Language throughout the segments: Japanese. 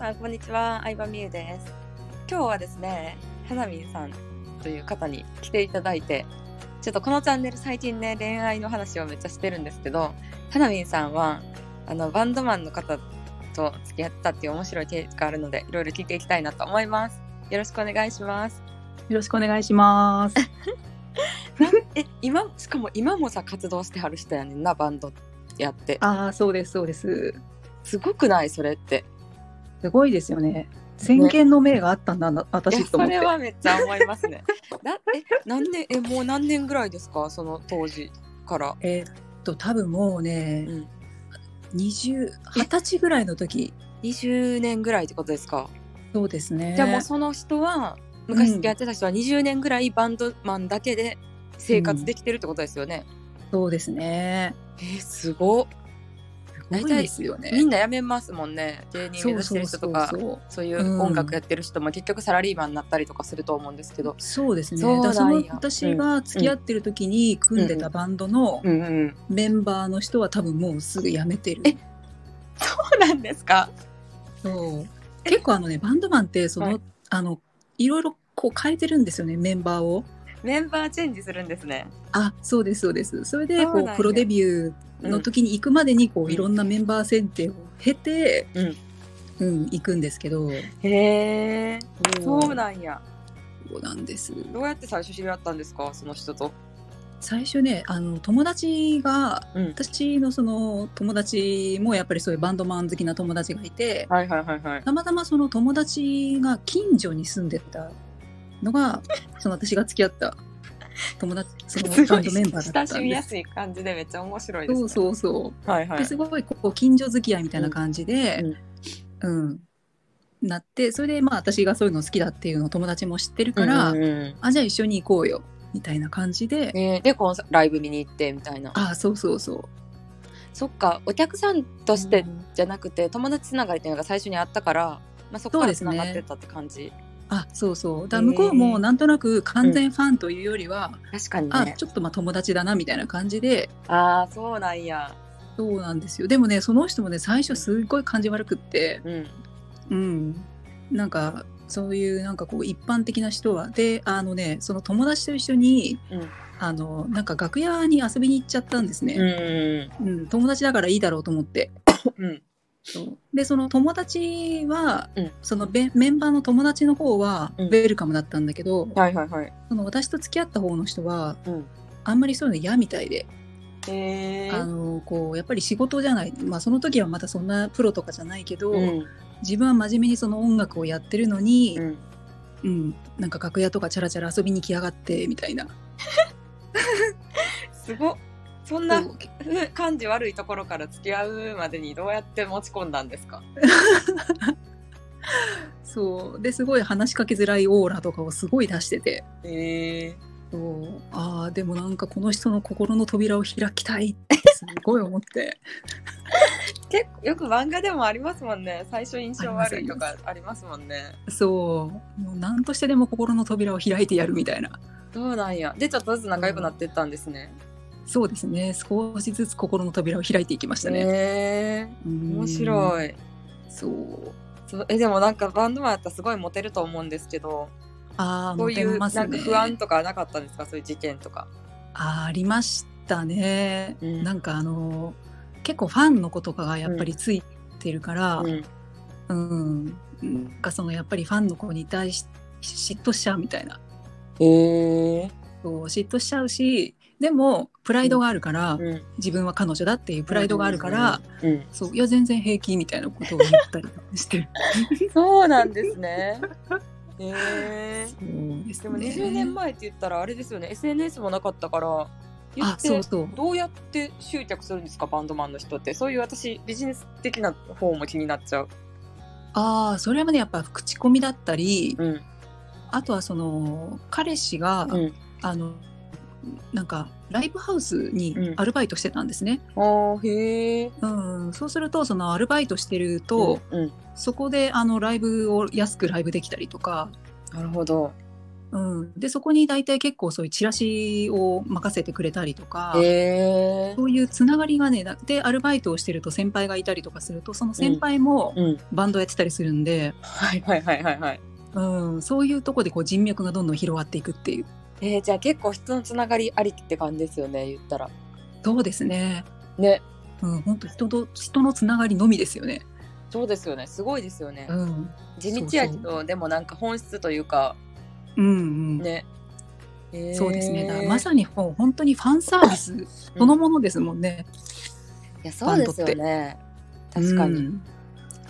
さん、こんにちは。相葉美優です。今日はですね、花見さんという方に来ていただいて、ちょっとこのチャンネル最近ね、恋愛の話をめっちゃしてるんですけど、花見さんは、あの、バンドマンの方と付き合ったっていう面白い経緯があるので、いろいろ聞いていきたいなと思います。よろしくお願いします。よろしくお願いします。え、今、しかも今もさ、活動してはる人やねんな、バンドやって。ああ、そうです、そうです。すごくない？それって。すごいですよね。先見の明があったんだな、いやそ私と思って。れはめっちゃ思いますね。だえ何年えもう何年ぐらいですか？その当時から。えーっと、多分もうねう、ん、二十、二十歳ぐらいの時。20年ぐらいってことですか？そうですね。じゃあもうその人は昔付き合ってた人は20年ぐらいバンドマンだけで生活できてるってことですよね。そうですね。えーすごっすごいですよね。みんな辞めますもんね。芸人目指してる人とかそういう音楽やってる人も結局サラリーマンになったりとかすると思うんですけど。そうですね。そうなんや。だその私が付き合ってる時に組んでたバンドのメンバーの人は多分もうすぐ辞めてる。えそうなんですか？そう。結構あのねバンドマンってその、はい。あのいろいろこう変えてるんですよねメンバーを。メンバーチェンジするんですね。あそうですそうです。それでこうプロデビューの時に行くまでにこうんういろんなメンバー選定を経て、うんうん行くんですけどへえそうなんや。そうなんです。どうやって最初知り合ったんですか？その人と。最初ねあの友達がうん、私のその友達もやっぱりそういうバンドマン好きな友達がいてはいはいはいはい。たまたまその友達が近所に住んでたのがその私が付き合った友達 そのバンドメンバーだ親しみやったんです。すい感じでめっちゃ面白いです、ね。そうそうそう。はいはい。ですごいこう近所付き合いみたいな感じで、うんなってそれでまあ私がそういうの好きだっていうのを友達も知ってるから、うんうんうんあじゃあ一緒に行こうよみたいな感じで、えーでこのライブ見に行ってみたいな。あそうそうそうそっかお客さんとしてじゃなくて友達つながりっていうのが最初にあったから、まあ、そこからつながってったって感じ。あそうそうだ向こうもなんとなく完全ファンというよりは、確かにあね。ちょっとまあ友達だなみたいな感じでああそうなんや。そうなんですよでもねその人もね最初すっごい感じ悪くってうん。うんなんかそういうなんかこう一般的な人はであのねその友達と一緒にうん。あのなんか楽屋に遊びに行っちゃったんですね、うん。うん友達だからいいだろうと思ってうん。でその友達は、うんそのベメンバーの友達の方はウうんェルカムだったんだけど、はいはいはい。その私と付き合った方の人はうん。あんまりそういうの嫌みたいで、あのこうやっぱり仕事じゃない、まあ、その時はまだそんなプロとかじゃないけど、うん。自分は真面目にその音楽をやってるのに、うん。うんなんか楽屋とかチャラチャラ遊びに来やがってみたいな すごっそんな 感じ悪いところから付き合うまでにどうやって持ち込んだんですか？そう。ですごい話しかけづらいオーラとかをすごい出してて。へえそう。ああでもなんかこの人の心の扉を開きたいってすごい思って。結構よく漫画でもありますもんね。最初印象悪いとあかあります。もんね。そう。もう何としてでも心の扉を開いてやるみたいな。そうなんや。でちょっとずつ仲良くなっていったんですねそうですね。少しずつ心の扉を開いていきましたね、へえうん。面白い。そう。そうえでもなんかバンドマンやったらすごいモテると思うんですけどああそういうねなんか不安とかなかったんですか？そういう事件とか。あーありましたね、うん。なんかあの結構ファンの子とかがやっぱりついてるから、うん。うん、なんかそのやっぱりファンの子に対し嫉妬しちゃうみたいな。へえそう嫉妬しちゃうしでもプライドがあるから、うん自分は彼女だっていうプライドがあるから、うんそういや全然平気みたいなことを言ったりして そうなんですね。へえ。ですでも20年前って言ったらあれですよね。SNS もなかったから言あってそうそう。どうやって集客するんですか？バンドマンの人って。そういう私ビジネス的な方も気になっちゃう。ああそれはねやっぱ口コミだったり、うん。あとはその彼氏が、うん、あのなんかライブハウスにアルバイトしてたんですね、あーへえ。うん。そうするとそのアルバイトしてると、うん、そこであのライブを安くライブできたりとか。なるほど。うん、でそこに大体結構そういうチラシを任せてくれたりとか、そういうつながりがねだでアルバイトをしてると先輩がいたりとかするとその先輩もうん。バンドやってたりするんで、はいはいはいはいはい。うん。そういうとこでこう人脈がどんどん広がっていくっていうえー、じゃあ結構人のつながりありきって感じですよね、言ったら。そうですね、ね。うん、本当人と人のつながりのみですよね。そうですよね。すごいですよね。うん地道やけど、でもなんか本質というか、うんうんね。えーそうですねだからまさにもう本当にファンサービスそのものですもんね。いや、そうですよね。確かに。うん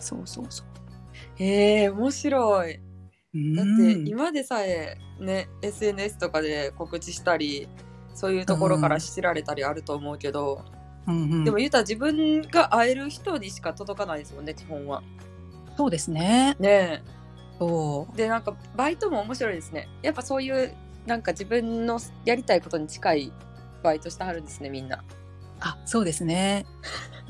そうそうそう。えー、面白い。だってうん今でさえね SNS とかで告知したりそういうところから知られたりあると思うけど、うんうんでも言うたら自分が会える人にしか届かないですもんね基本は。そうですね。ねそえでなんかバイトも面白いですね。やっぱそういうなんか自分のやりたいことに近いバイトしてはるんですねみんな。あそうですね。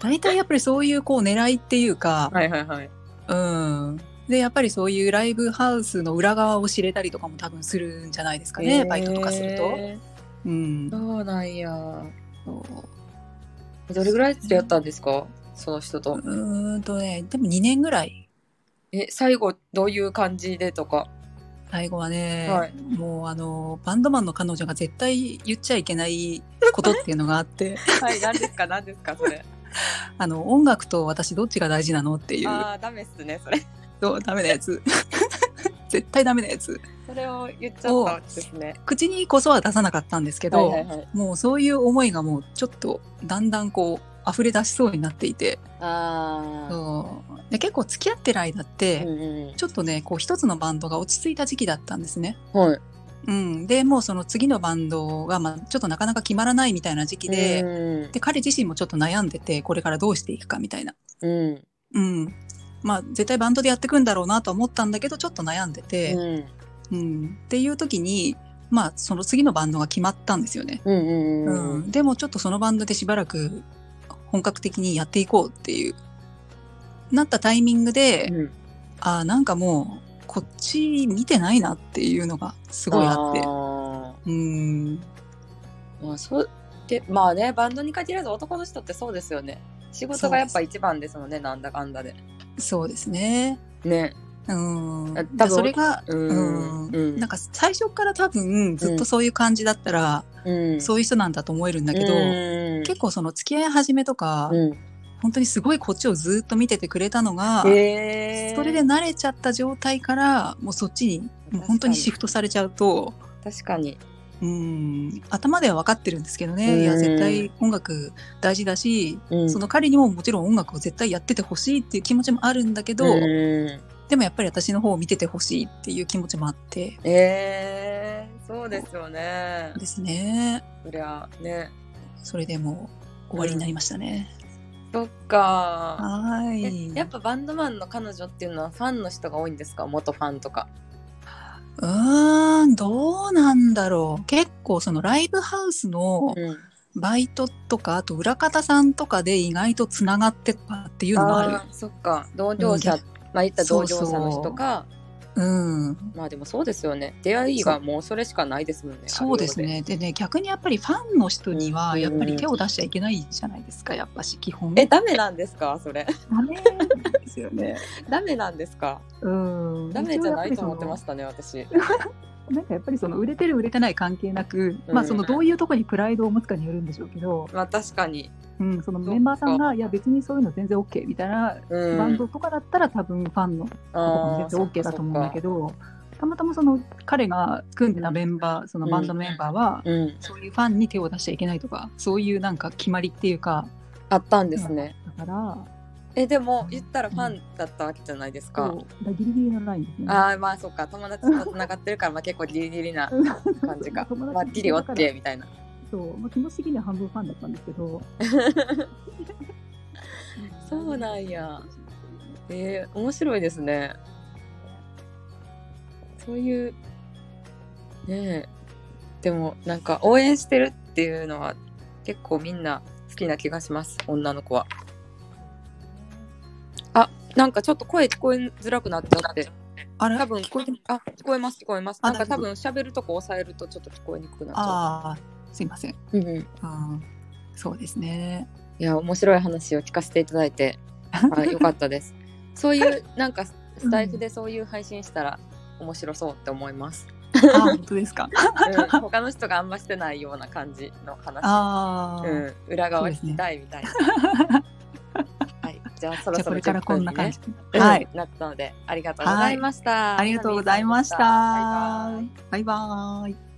大体やっぱりそういうこう狙いっていうか、はいはいはい。うん。でやっぱりそういうライブハウスの裏側を知れたりとかも多分するんじゃないですかね、バイトとかすると。えうんー。そうなんや。どれぐらい付き合ったんですか？その人と。うーんとね、でも2年ぐらい。え最後どういう感じでとか？最後はね、はいもうあの、バンドマンの彼女が絶対言っちゃいけないことっていうのがあって、はい何ですか？何ですかそれ？あの、音楽と私どっちが大事なのっていう、ああダメっすねそれ。そうダメなやつ。絶対ダメなやつ。それを言っちゃったんですね。口にこそは出さなかったんですけど、はいはいはい。もうそういう思いがもうちょっとだんだんこう溢れ出しそうになっていて、ああ。そうで結構付き合ってる間って、うんうんちょっとねこう一つのバンドが落ち着いた時期だったんですね。はい。うん、でもうその次のバンドが、まあ、ちょっとなかなか決まらないみたいな時期で,、うんで彼自身もちょっと悩んでてこれからどうしていくかみたいな。うんうんまあ、絶対バンドでやっていくんだろうなと思ったんだけどちょっと悩んでて、うんうんっていう時に、まあ、その次のバンドが決まったんですよね。うんうんうんうん、でもちょっとそのバンドでしばらく本格的にやっていこうっていうなったタイミングで、うんああなんかもうこっち見てないなっていうのがすごいあって。あうんーまあそうでまあねバンドに限らず男の人ってそうですよね。仕事がやっぱ一番ですもんねなんだかんだで。そうですね。ね。うん。あ多分だそれが、ううんんうんなんか最初から多分ずっとそういう感じだったら、うんそういう人なんだと思えるんだけど、うん結構その付き合い始めとか、うん本当にすごいこっちをずっと見ててくれたのが、へーそれで慣れちゃった状態からもうそっちにもう本当にシフトされちゃうと、確かに。うん、頭では分かってるんですけどね、うん。いや絶対音楽大事だし、うん。その彼にももちろん音楽を絶対やっててほしいっていう気持ちもあるんだけど、うん。でもやっぱり私の方を見ててほしいっていう気持ちもあって。えー、そうですよね。ですね。そりゃね。それでもう終わりになりましたね、そっか。はえいやっぱバンドマンの彼女っていうのはファンの人が多いんですか？元ファンとか。うーんどうなんだろう。結構そのライブハウスのうん、バイトとかあと裏方さんとかで意外とつながってとかっていうのもある。ーそっか。同業者、うんまあ言った同業者の人かうん。まあでもそうですよね。出会いがもうそれしかないですもんねそう。ですね。で。ね逆にやっぱりファンの人にはやっぱり手を出しちゃいけないじゃないですかやっぱし基本。えダメなんですかそれ。ダメですよね。ダメなんですか？うん。ダメじゃないと思ってましたね私なんかやっぱりその売れてる売れてない関係なく、まあそのどういうところにプライドを持つかによるんでしょうけど、まあ確かに。うん、そのメンバーさんがいや別にそういうの全然 OK みたいなうんバンドとかだったら多分ファンのとかも全然 OK だと思うんだけどど、たまたまその彼が組んでたメンバーそのバンドのメンバーは、うん。そういうファンに手を出しちゃいけないとかそういうなんか決まりっていうか。あったんですね。だからえでも言ったらファンだったわけじゃないですか、ギリギリのラインですね。ああまあそっか。友達とつながってるからまあ結構ギリギリな感じか。友達まあギリ OK みたいな。そう、まあ、気持ち的には半分ファンだったんですけど。そうなんや。えー、面白いですね。そういうねえ。でもなんか応援してるっていうのは結構みんな好きな気がします。女の子は。あなんかちょっと声聞こえづらくなっちゃって。あれ？多分聞こえてあ聞こえます聞こえます。あなんか多大分喋るとこ押さえるとちょっと聞こえにくくなっちゃああ、すいません。ううんうん。あーそうですね。いや面白い話を聞かせていただいてあよかったです。そういうなんかスタイフでそういう配信したら面白そうって思います、あ、本当ですか？うん、他の人があんましてないような感じの話。ああ、うん、裏側聞きたいみたいな。はい、じゃあそろそろこれからこんな感じ。うんはい。なったのでありがとうございました。ありがとうございました。バイバイバイバイ。